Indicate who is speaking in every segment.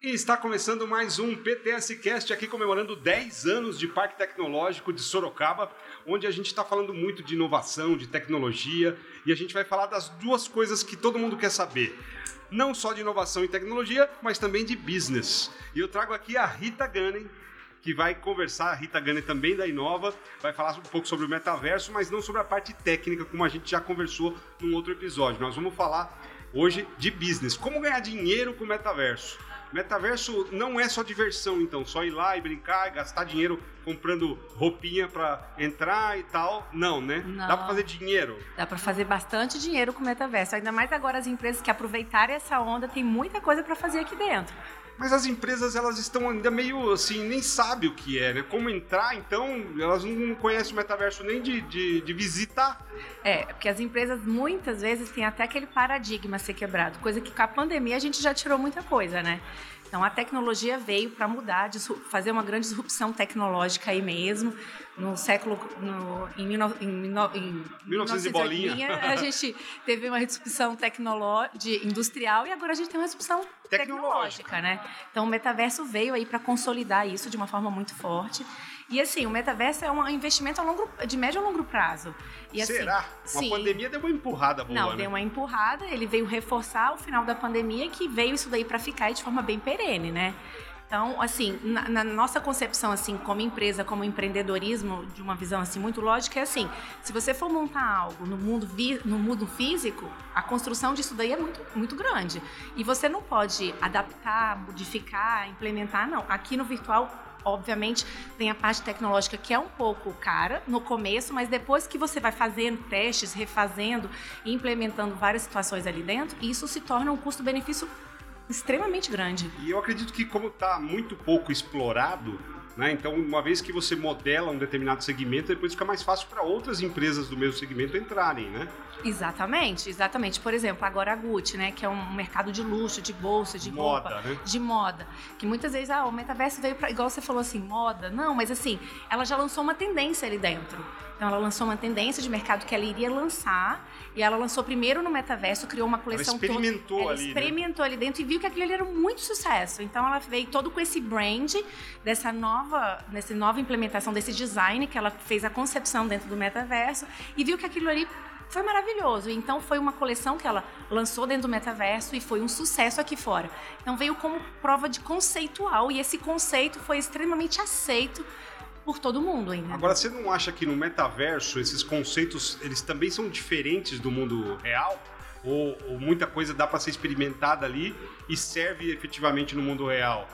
Speaker 1: E está começando mais um PTS Cast aqui comemorando 10 anos de Parque Tecnológico de Sorocaba, onde a gente está falando muito de inovação, de tecnologia, e a gente vai falar das duas coisas que todo mundo quer saber. Não só de inovação e tecnologia, mas também de business. E eu trago aqui a Rita Gunning, que vai conversar, a Rita Gunning também da Inova, vai falar um pouco sobre o metaverso, mas não sobre a parte técnica, como a gente já conversou num outro episódio. Nós vamos falar hoje de business, como ganhar dinheiro com o metaverso. Metaverso não é só diversão, então, só ir lá e brincar, gastar dinheiro comprando roupinha para entrar e tal. Não, né?
Speaker 2: Não.
Speaker 1: Dá para fazer dinheiro.
Speaker 2: Dá para fazer bastante dinheiro com o metaverso. Ainda mais agora as empresas que aproveitarem essa onda, tem muita coisa para fazer aqui dentro.
Speaker 1: Mas as empresas, elas estão ainda meio assim, nem sabem o que é, né? Como entrar, então, elas não conhecem o metaverso nem de, de, de visitar.
Speaker 2: É, porque as empresas muitas vezes têm até aquele paradigma a ser quebrado, coisa que com a pandemia a gente já tirou muita coisa, né? Então a tecnologia veio para mudar, fazer uma grande disrupção tecnológica aí mesmo. No século, no, em, mil, em, em 1980, a gente teve uma disrupção tecnológica, industrial e agora a gente tem uma disrupção tecnológica, tecnológica né? Então o metaverso veio aí para consolidar isso de uma forma muito forte. E assim, o metaverso é um investimento longo, de médio a longo prazo. E,
Speaker 1: assim, Será? Sim. A pandemia deu uma empurrada boa,
Speaker 2: Não,
Speaker 1: né?
Speaker 2: deu uma empurrada, ele veio reforçar o final da pandemia que veio isso daí para ficar de forma bem perene, né? Então, assim, na, na, nossa concepção, assim, como empresa, como empreendedorismo, de uma visão assim muito lógica, é assim: se você for montar algo no mundo vi, no mundo físico, a construção disso daí é muito, muito grande e você não pode adaptar, modificar, implementar, não. Aqui no virtual obviamente, tem a parte tecnológica que é um pouco cara no começo, mas depois que você vai fazendo testes, refazendo implementando várias situações ali dentro, isso se torna um custo-benefício extremamente grande.
Speaker 1: E eu acredito que como está muito pouco explorado, né? Então, uma vez que você modela um determinado segmento, depois fica mais fácil para outras empresas do mesmo segmento entrarem, né?
Speaker 2: Exatamente, exatamente. Por exemplo, agora a Gucci, né, que é um mercado de luxo, de bolsa, de
Speaker 1: moda,
Speaker 2: roupa,
Speaker 1: né?
Speaker 2: de moda, que muitas vezes ah, o metaverso veio para igual você falou assim, moda. Não, mas assim, ela já lançou uma tendência ali dentro. Então ela lançou uma tendência de mercado que ela iria lançar e ela lançou primeiro no metaverso, criou uma coleção
Speaker 1: ela experimentou
Speaker 2: toda,
Speaker 1: ali,
Speaker 2: ela experimentou
Speaker 1: né?
Speaker 2: ali dentro e viu que aquilo ali era muito sucesso. Então ela veio todo com esse brand dessa nova, dessa nova implementação desse design que ela fez a concepção dentro do metaverso e viu que aquilo ali foi maravilhoso. Então foi uma coleção que ela lançou dentro do metaverso e foi um sucesso aqui fora. Então veio como prova de conceitual e esse conceito foi extremamente aceito por todo mundo ainda.
Speaker 1: Agora, você não acha que no metaverso esses conceitos eles também são diferentes do mundo real? Ou, ou muita coisa dá para ser experimentada ali e serve efetivamente no mundo real?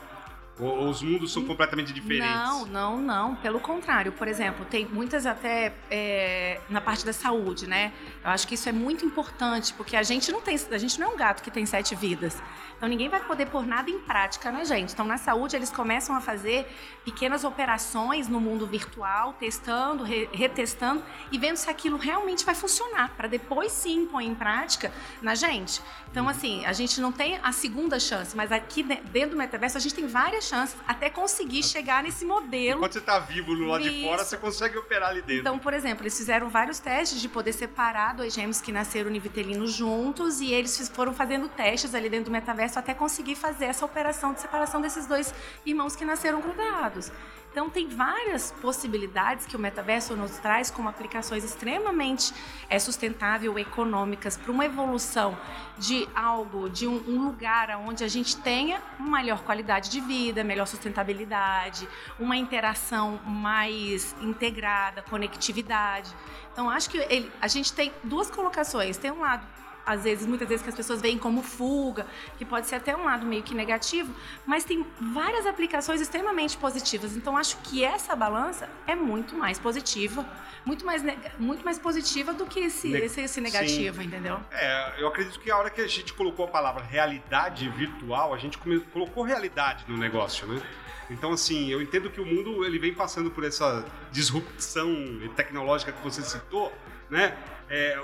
Speaker 1: Ou os mundos são completamente diferentes?
Speaker 2: Não, não, não. Pelo contrário. Por exemplo, tem muitas até é, na parte da saúde, né? Eu acho que isso é muito importante, porque a gente não tem, a gente não é um gato que tem sete vidas. Então ninguém vai poder pôr nada em prática, né, gente? Então na saúde eles começam a fazer pequenas operações no mundo virtual, testando, re retestando e vendo se aquilo realmente vai funcionar, para depois sim pôr em prática na gente. Então assim, a gente não tem a segunda chance, mas aqui dentro do metaverso a gente tem várias chances até conseguir chegar nesse modelo.
Speaker 1: Enquanto você está vivo no lado de fora, você consegue operar ali dentro.
Speaker 2: Então, por exemplo, eles fizeram vários testes de poder separar dois gêmeos que nasceram univitelinos juntos e eles foram fazendo testes ali dentro do metaverso até conseguir fazer essa operação de separação desses dois irmãos que nasceram grudados. Então, tem várias possibilidades que o metaverso nos traz como aplicações extremamente é, sustentável, econômicas, para uma evolução de algo, de um, um, lugar onde a gente tenha uma melhor qualidade de vida, melhor sustentabilidade, uma interação mais integrada, conectividade. Então, acho que ele, a gente tem duas colocações. Tem um lado às vezes, muitas vezes que as pessoas veem como fuga, que pode ser até um lado meio que negativo, mas tem várias aplicações extremamente positivas. Então acho que essa balança é muito mais positiva, muito mais, muito mais positiva do que esse, ne esse, esse negativo,
Speaker 1: Sim.
Speaker 2: entendeu?
Speaker 1: É, eu acredito que a hora que a gente colocou a palavra realidade virtual, a gente colocou realidade no negócio, né? Então, assim, eu entendo que o mundo ele vem passando por essa disrupção tecnológica que você citou, né? É,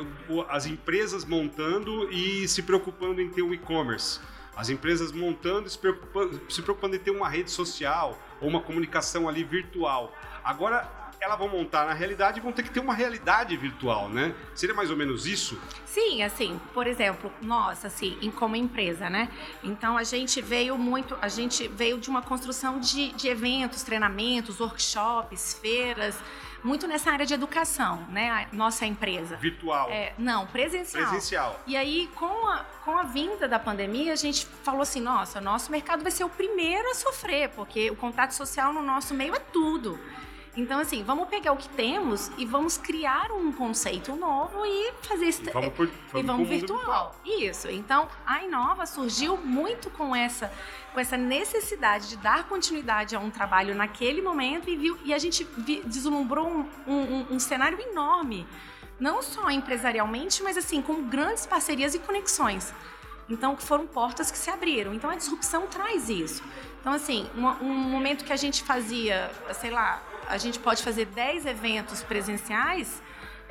Speaker 1: as empresas montando e se preocupando em ter o e-commerce. As empresas montando e se preocupando, se preocupando em ter uma rede social ou uma comunicação ali virtual. Agora, elas vão montar na realidade e vão ter que ter uma realidade virtual, né? Seria mais ou menos isso?
Speaker 2: Sim, assim, por exemplo, nós, assim, como empresa, né? Então a gente veio muito, a gente veio de uma construção de, de eventos, treinamentos, workshops, feiras, muito nessa área de educação, né? A nossa empresa.
Speaker 1: Virtual.
Speaker 2: É, não, presencial.
Speaker 1: Presencial.
Speaker 2: E aí, com a, com a vinda da pandemia, a gente falou assim: nossa, nosso mercado vai ser o primeiro a sofrer, porque o contato social no nosso meio é tudo. Então, assim, vamos pegar o que temos e vamos criar um conceito novo e fazer isso.
Speaker 1: E vamos, por,
Speaker 2: e
Speaker 1: vamos
Speaker 2: vamos
Speaker 1: mundo
Speaker 2: virtual. Isso. Então, a Inova surgiu muito com essa, com essa necessidade de dar continuidade a um trabalho naquele momento e, viu, e a gente vi, deslumbrou um, um, um cenário enorme, não só empresarialmente, mas assim, com grandes parcerias e conexões. Então, foram portas que se abriram. Então, a disrupção traz isso. Então, assim, um, um momento que a gente fazia, sei lá, a gente pode fazer 10 eventos presenciais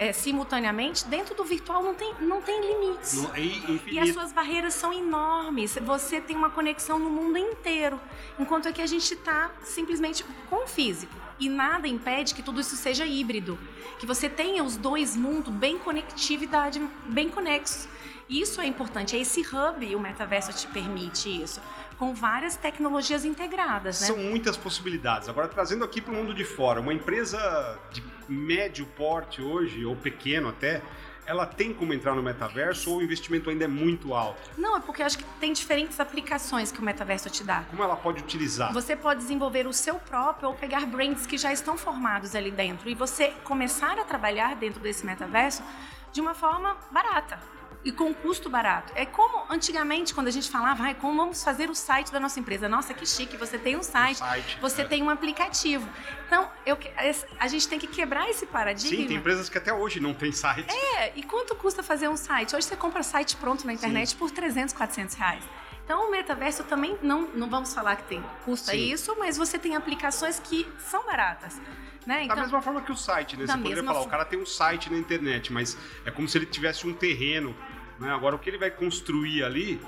Speaker 2: é, simultaneamente, dentro do virtual não tem, não tem limites.
Speaker 1: Não, é.
Speaker 2: E as suas barreiras são enormes. Você tem uma conexão no mundo inteiro. Enquanto aqui a gente está simplesmente com o físico. E nada impede que tudo isso seja híbrido. Que você tenha os dois mundos bem conectividade, bem conexos. Isso é importante. É esse hub, o metaverso te permite isso com várias tecnologias integradas, né?
Speaker 1: São muitas possibilidades. Agora, trazendo aqui para o mundo de fora, uma empresa de médio porte hoje, ou pequeno até, ela tem como entrar no metaverso ou o investimento ainda é muito alto?
Speaker 2: Não, é porque eu acho que tem diferentes aplicações que o metaverso te dá.
Speaker 1: Como ela pode utilizar?
Speaker 2: Você pode desenvolver o seu próprio ou pegar brands que já estão formados ali dentro e você começar a trabalhar dentro desse metaverso de uma forma barata e com custo barato. É como antigamente, quando a gente falava, ah, como vamos fazer o site da nossa empresa? Nossa, que chique, você tem um site, site você é. tem um aplicativo. Então, eu, a gente tem que quebrar esse paradigma.
Speaker 1: Sim, tem empresas que até hoje não tem site.
Speaker 2: É, e quanto custa fazer um site? Hoje você compra site pronto na internet Sim. por 300, 400 reais. Então, o metaverso também, não, não vamos falar que tem custa Sim. isso, mas você tem aplicações que são baratas. Né?
Speaker 1: Então, da mesma forma que o site, né? Você poderia falar, o cara tem um site na internet, mas é como se ele tivesse um terreno né? Agora, o que ele vai construir ali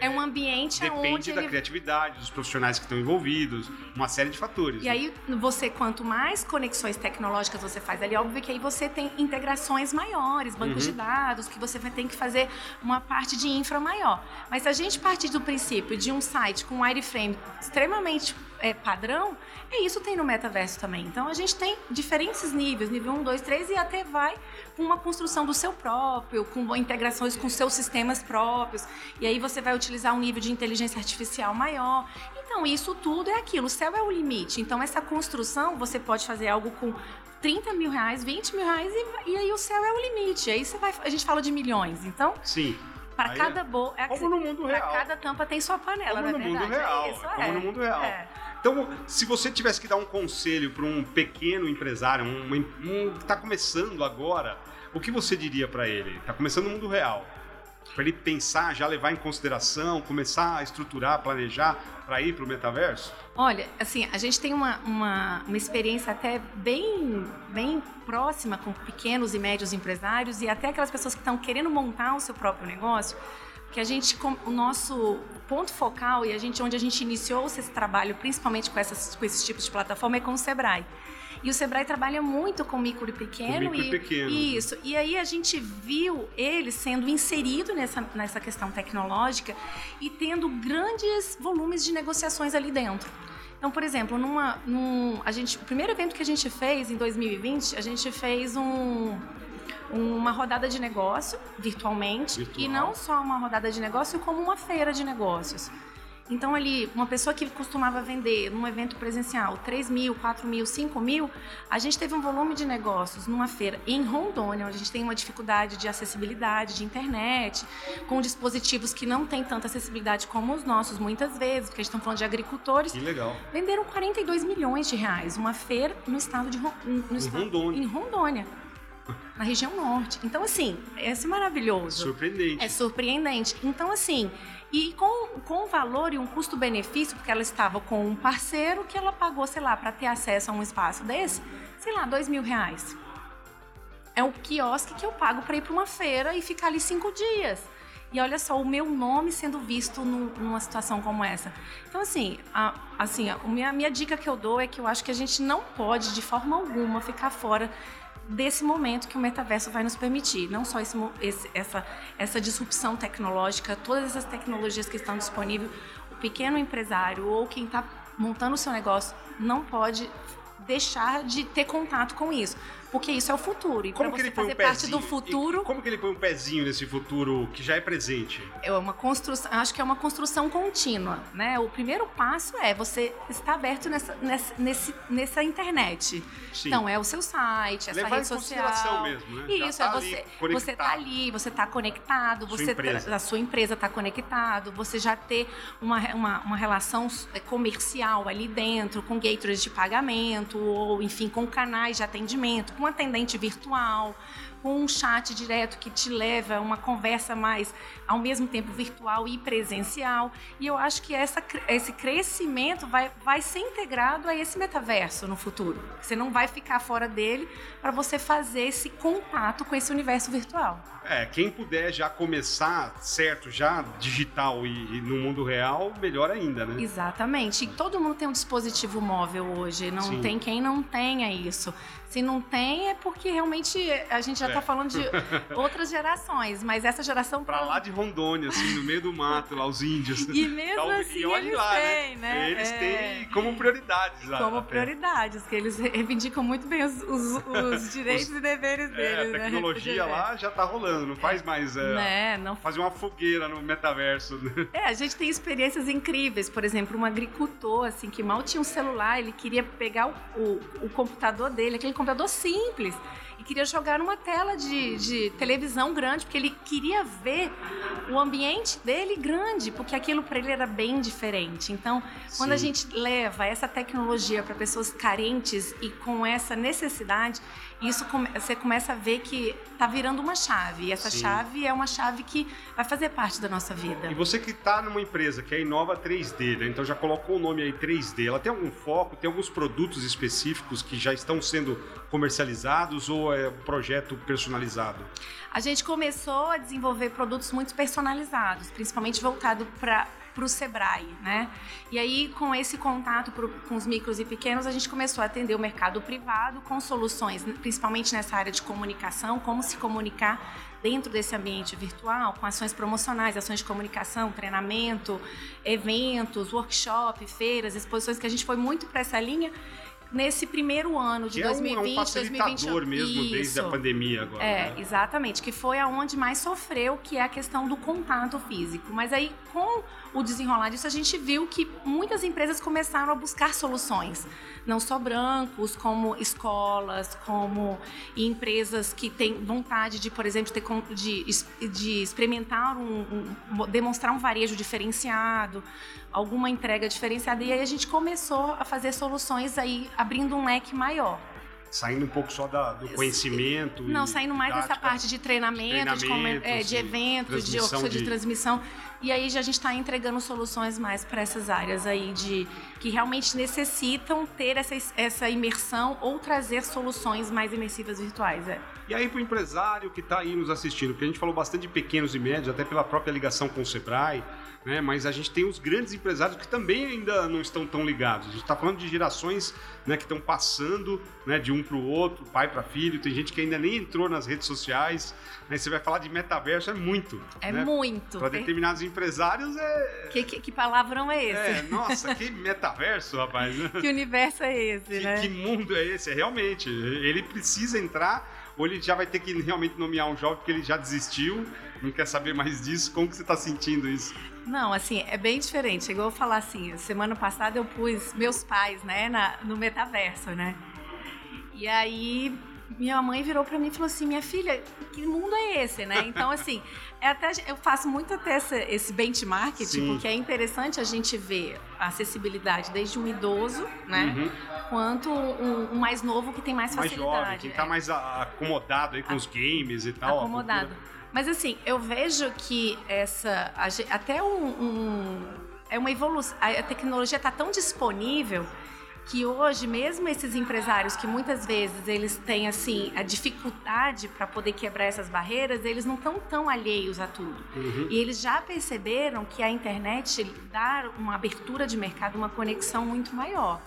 Speaker 2: é um ambiente
Speaker 1: Depende da
Speaker 2: ele...
Speaker 1: criatividade, dos profissionais que estão envolvidos, uma série de fatores.
Speaker 2: E né? aí, você, quanto mais conexões tecnológicas você faz ali, óbvio que aí você tem integrações maiores, bancos uhum. de dados, que você vai ter que fazer uma parte de infra maior. Mas se a gente partir do princípio de um site com um wireframe extremamente é, padrão, é isso tem no metaverso também. Então, a gente tem diferentes níveis, nível 1, 2, 3 e até vai com uma construção do seu próprio, com integrações com seus sistemas próprios. E aí você vai utilizar um nível de inteligência artificial maior. Então, isso tudo é aquilo. O céu é o limite. Então, essa construção, você pode fazer algo com 30 mil reais, 20 mil reais e, e aí o céu é o limite. Aí você vai, a gente fala de milhões. Então,
Speaker 1: sim.
Speaker 2: Para cada é, bo...
Speaker 1: é como no mundo real.
Speaker 2: Para cada tampa tem sua panela,
Speaker 1: como
Speaker 2: no
Speaker 1: verdade? mundo real.
Speaker 2: É isso,
Speaker 1: como
Speaker 2: é.
Speaker 1: no mundo real. Então, se você tivesse que dar um conselho para um pequeno empresário, um, um que está começando agora, o que você diria para ele? Está começando no mundo real. Para ele pensar, já levar em consideração, começar a estruturar, planejar para ir para o metaverso?
Speaker 2: Olha, assim, a gente tem uma, uma, uma experiência até bem, bem próxima com pequenos e médios empresários e até aquelas pessoas que estão querendo montar o seu próprio negócio que a gente, o nosso ponto focal e a gente, onde a gente iniciou esse trabalho, principalmente com, essas, com esses tipos de plataforma, é com o Sebrae. E o Sebrae trabalha muito com micro e pequeno.
Speaker 1: Com micro e, e pequeno.
Speaker 2: Isso. E aí a gente viu ele sendo inserido nessa, nessa questão tecnológica e tendo grandes volumes de negociações ali dentro. Então, por exemplo, numa, num, a gente, o primeiro evento que a gente fez em 2020, a gente fez um, uma rodada de negócio virtualmente Virtual. e não só uma rodada de negócio, como uma feira de negócios. Então, ali, uma pessoa que costumava vender num evento presencial 3 mil, 4 mil, 5 mil, a gente teve um volume de negócios numa feira em Rondônia, onde a gente tem uma dificuldade de acessibilidade de internet, com dispositivos que não têm tanta acessibilidade como os nossos, muitas vezes, porque a gente está falando de agricultores.
Speaker 1: Que legal.
Speaker 2: Venderam 42 milhões de reais, uma feira no estado de no
Speaker 1: em
Speaker 2: estado,
Speaker 1: Rondônia.
Speaker 2: Em Rondônia na região norte. Então, assim, é maravilhoso.
Speaker 1: Surpreendente.
Speaker 2: É surpreendente. Então, assim, e com, com valor e um custo-benefício, porque ela estava com um parceiro que ela pagou, sei lá, para ter acesso a um espaço desse, sei lá, dois mil reais. É o quiosque que eu pago para ir para uma feira e ficar ali cinco dias. E olha só, o meu nome sendo visto no, numa situação como essa. Então, assim, a, assim a minha, a minha dica que eu dou é que eu acho que a gente não pode, de forma alguma, ficar fora desse momento que o metaverso vai nos permitir. Não só esse, esse, essa, essa disrupção tecnológica, todas essas tecnologias que estão disponíveis, o pequeno empresário ou quem está montando o seu negócio não pode deixar de ter contato com isso porque isso é o futuro. E para você fazer um parte do futuro.
Speaker 1: Como que ele põe um pezinho nesse futuro que já é presente?
Speaker 2: É uma construção, acho que é uma construção contínua, né? O primeiro passo é você estar aberto nessa, nessa, nesse, nessa internet. Sim. Então, é o seu site, essa
Speaker 1: Levar
Speaker 2: rede social.
Speaker 1: mesmo, né?
Speaker 2: Isso,
Speaker 1: tá
Speaker 2: é você. Você está ali, você está conectado, você
Speaker 1: empresa.
Speaker 2: a sua empresa está conectado, você já ter uma, uma, uma relação é, comercial ali dentro, com gateways de pagamento, ou enfim, com canais de atendimento, com um atendente virtual, com um chat direto que te leva a uma conversa mais, ao mesmo tempo, virtual e presencial. E eu acho que essa, esse crescimento vai, vai ser integrado a esse metaverso no futuro. Você não vai ficar fora dele para você fazer esse contato com esse universo virtual.
Speaker 1: É, quem puder já começar certo, já digital e, e, no mundo real, melhor ainda, né?
Speaker 2: Exatamente. E todo mundo tem um dispositivo móvel hoje. Não Sim. tem quem não tenha isso. Se não tem, é porque realmente a gente já é. falando de outras gerações, mas essa geração.
Speaker 1: Pra lá de Rondônia, assim, no meio do mato, lá, os índios.
Speaker 2: E mesmo então, assim, e eles lá, né? têm, né?
Speaker 1: né? Eles é... têm como prioridades.
Speaker 2: Como prioridades, que eles reivindicam muito bem os, os, os direitos os... e deveres é, deles.
Speaker 1: A né? tecnologia né? lá já está rolando, não faz mais. É,
Speaker 2: né? não...
Speaker 1: Fazer uma fogueira no metaverso. Né?
Speaker 2: É, a gente tem experiências incríveis. Por exemplo, um agricultor, assim, que mal tinha um celular, ele queria pegar o, o, o computador dele, aquele computador simples e queria jogar numa tela de, de, televisão grande, porque ele queria ver o ambiente dele grande, porque aquilo para ele era bem diferente. Então, quando Sim. a gente leva essa tecnologia para pessoas carentes e com essa necessidade, isso você começa a ver que está virando uma chave. E essa Sim. chave é uma chave que vai fazer parte da nossa vida.
Speaker 1: E você que está numa empresa que é Inova 3D, né? então já colocou o nome aí 3D, ela tem algum foco, tem alguns produtos específicos que já estão sendo comercializados ou é projeto personalizado?
Speaker 2: A gente começou a desenvolver produtos muito personalizados, principalmente voltado para para o Sebrae, né? E aí, com esse contato pro, com os micros e pequenos, a gente começou a atender o mercado privado com soluções, principalmente nessa área de comunicação, como se comunicar dentro desse ambiente virtual, com ações promocionais, ações de comunicação, treinamento, eventos, workshop, feiras, exposições, que a gente foi muito para essa linha nesse primeiro ano de
Speaker 1: que
Speaker 2: 2020,
Speaker 1: é um, é um facilitador
Speaker 2: 2021.
Speaker 1: mesmo
Speaker 2: Isso.
Speaker 1: desde a pandemia agora.
Speaker 2: É,
Speaker 1: né?
Speaker 2: exatamente, que foi aonde mais sofreu, que é a questão do contato físico. Mas aí com o desenrolar disso, a gente viu que muitas empresas começaram a buscar soluções, não só brancos, como escolas, como empresas que têm vontade de, por exemplo, ter, de, de experimentar um, um demonstrar um varejo diferenciado, alguma entrega diferenciada. E aí a gente começou a fazer soluções aí, abrindo um leque maior
Speaker 1: saindo um pouco só da, do conhecimento.
Speaker 2: Não, saindo mais dessa parte de treinamento, de, treinamento, de, é, de eventos, de, de, de transmissão. E aí já a gente está entregando soluções mais para essas áreas aí de que realmente necessitam ter essa, essa imersão ou trazer soluções mais imersivas virtuais. É.
Speaker 1: E aí para o empresário que está aí nos assistindo, porque a gente falou bastante de pequenos e médios, até pela própria ligação com o Sebrae, né? mas a gente tem os grandes empresários que também ainda não estão tão ligados. A gente está falando de gerações né, que estão passando né, de um para o outro, pai para filho. Tem gente que ainda nem entrou nas redes sociais. Né? Você vai falar de metaverso, é muito.
Speaker 2: É
Speaker 1: né?
Speaker 2: muito.
Speaker 1: Para determinados empresários é.
Speaker 2: Que, que, que, palavrão é esse?
Speaker 1: É, nossa, que metaverso, rapaz.
Speaker 2: que universo é esse,
Speaker 1: que,
Speaker 2: né?
Speaker 1: Que mundo é esse? É, realmente, ele precisa entrar ou ele já vai ter que realmente nomear um jovem porque ele já desistiu, não quer saber mais disso. Como que você está sentindo isso?
Speaker 2: Não, assim, é bem diferente. Chegou a falar assim, semana passada eu pus meus pais, né, na, no metaverso, né? E aí minha mãe virou para mim e falou assim: minha filha, que mundo é esse, né? Então, assim, é até, eu faço muito até esse, esse benchmark, Sim. porque é interessante a gente ver a acessibilidade desde um idoso, né? Uhum. Quanto um, um, mais novo que tem mais, mais facilidade.
Speaker 1: Jovem, quem tá é. mais acomodado aí com a, os games e tal.
Speaker 2: Acomodado. Mas assim, eu vejo que essa. Até um. um é uma evolução. A tecnologia está tão disponível que hoje, mesmo esses empresários que muitas vezes eles têm assim a dificuldade para poder quebrar essas barreiras, eles não estão tão alheios a tudo. Uhum. E eles já perceberam que a internet dá uma abertura de mercado, uma conexão muito maior.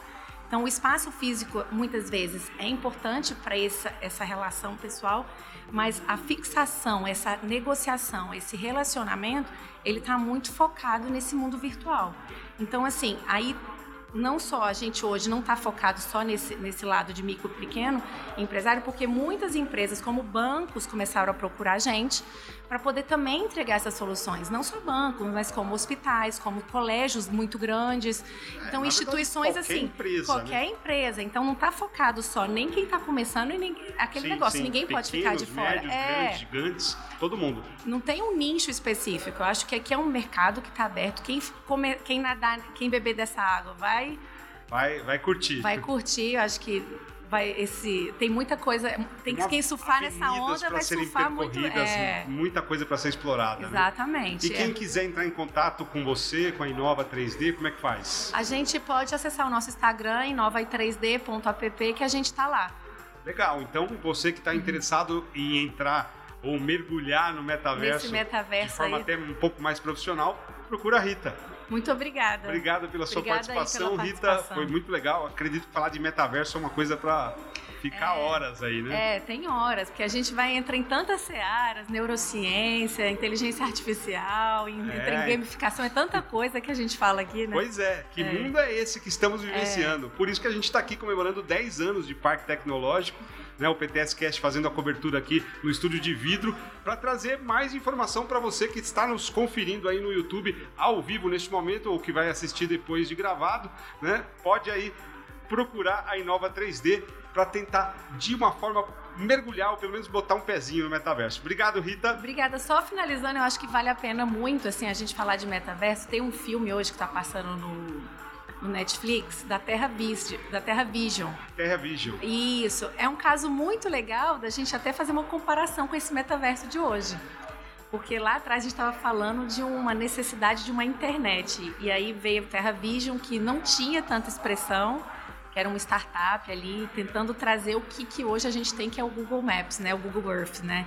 Speaker 2: Então, o espaço físico, muitas vezes, é importante para essa, essa relação pessoal, mas a fixação, essa negociação, esse relacionamento, ele está muito focado nesse mundo virtual. Então, assim, aí não só a gente hoje não está focado só nesse, nesse lado de micro e pequeno empresário, porque muitas empresas, como bancos, começaram a procurar a gente para poder também entregar essas soluções. Não só bancos, mas como hospitais, como colégios muito grandes. Então, é, instituições
Speaker 1: verdade,
Speaker 2: assim.
Speaker 1: Empresa,
Speaker 2: qualquer
Speaker 1: né?
Speaker 2: empresa. Então, não está focado só nem quem está começando e nem aquele
Speaker 1: sim,
Speaker 2: negócio.
Speaker 1: Sim.
Speaker 2: Ninguém
Speaker 1: Pequenos,
Speaker 2: pode ficar de fora.
Speaker 1: Médios,
Speaker 2: é.
Speaker 1: grandes, gigantes, todo mundo.
Speaker 2: Não tem um nicho específico. Eu acho que aqui é um mercado que está aberto. Quem, comer, quem nadar, quem beber dessa água vai
Speaker 1: Vai, vai curtir.
Speaker 2: Vai curtir, eu acho que vai esse tem muita coisa tem que quem surfar nessa onda vai surfar muito é...
Speaker 1: muita coisa para ser explorada
Speaker 2: né? exatamente
Speaker 1: né? e quem é. quiser entrar em contato com você com a Inova 3D como é que faz
Speaker 2: a gente pode acessar o nosso Instagram inova3d.app que a gente está lá
Speaker 1: legal então você que está interessado em entrar ou mergulhar no metaverso,
Speaker 2: metaverso
Speaker 1: de forma
Speaker 2: aí.
Speaker 1: até um pouco mais profissional procura a Rita
Speaker 2: muito obrigada.
Speaker 1: Obrigado pela sua
Speaker 2: obrigada
Speaker 1: participação,
Speaker 2: pela
Speaker 1: Rita.
Speaker 2: participação.
Speaker 1: Foi muito legal. Acredito que falar de metaverso é uma coisa para ficar
Speaker 2: É.
Speaker 1: horas aí, né?
Speaker 2: É, tem horas, porque a gente vai entrar em tantas searas, neurociência, inteligência artificial,
Speaker 1: É.
Speaker 2: entra em gamificação, é tanta coisa que a gente fala aqui, né?
Speaker 1: Pois é, que
Speaker 2: É.
Speaker 1: mundo é esse que estamos vivenciando? Por isso que a gente está aqui comemorando 10 anos de Parque Tecnológico, né? O PTS Cast fazendo a cobertura aqui no estúdio de vidro, para trazer mais informação para você que está nos conferindo aí no YouTube ao vivo neste momento, ou que vai assistir depois de gravado, né? Pode aí procurar a Inova 3D para tentar de uma forma mergulhar ou pelo menos botar um pezinho no metaverso. Obrigado, Rita.
Speaker 2: Obrigada. Só finalizando, eu acho que vale a pena muito assim a gente falar de metaverso. Tem um filme hoje que está passando no, no Netflix da Terra Vision, da Terra Vision.
Speaker 1: Terra Vision.
Speaker 2: Isso é um caso muito legal da gente até fazer uma comparação com esse metaverso de hoje. Porque lá atrás a gente estava falando de uma necessidade de uma internet. E aí veio Terra Vision, que não tinha tanta expressão, que era uma startup ali, tentando trazer o que, que hoje a gente tem, que é o Google Maps, né? O Google Earth, né?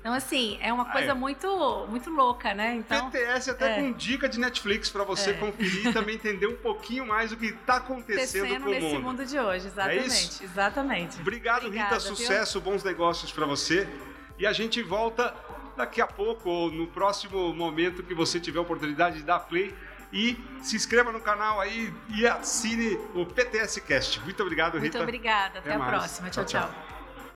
Speaker 2: Então, assim, é uma
Speaker 1: Ah,
Speaker 2: coisa
Speaker 1: é.
Speaker 2: muito, muito louca, né? Então,
Speaker 1: PTS até
Speaker 2: é.
Speaker 1: com dica de Netflix para você
Speaker 2: É.
Speaker 1: conferir e também entender um pouquinho mais o que está acontecendo
Speaker 2: acontecendo
Speaker 1: com o
Speaker 2: nesse
Speaker 1: mundo.
Speaker 2: mundo de hoje,
Speaker 1: É
Speaker 2: exatamente. exatamente.
Speaker 1: Obrigado,
Speaker 2: Obrigada,
Speaker 1: Rita.
Speaker 2: viu?
Speaker 1: Sucesso, bons negócios para você. E a gente volta daqui a pouco, ou no próximo momento que você tiver a oportunidade de dar play. E se inscreva no canal aí e assine o PTS Cast. Muito obrigado,
Speaker 2: Muito
Speaker 1: Rita.
Speaker 2: obrigada. Até,
Speaker 1: Até
Speaker 2: a
Speaker 1: mais.
Speaker 2: próxima. Tchau.
Speaker 1: tchau.
Speaker 2: tchau.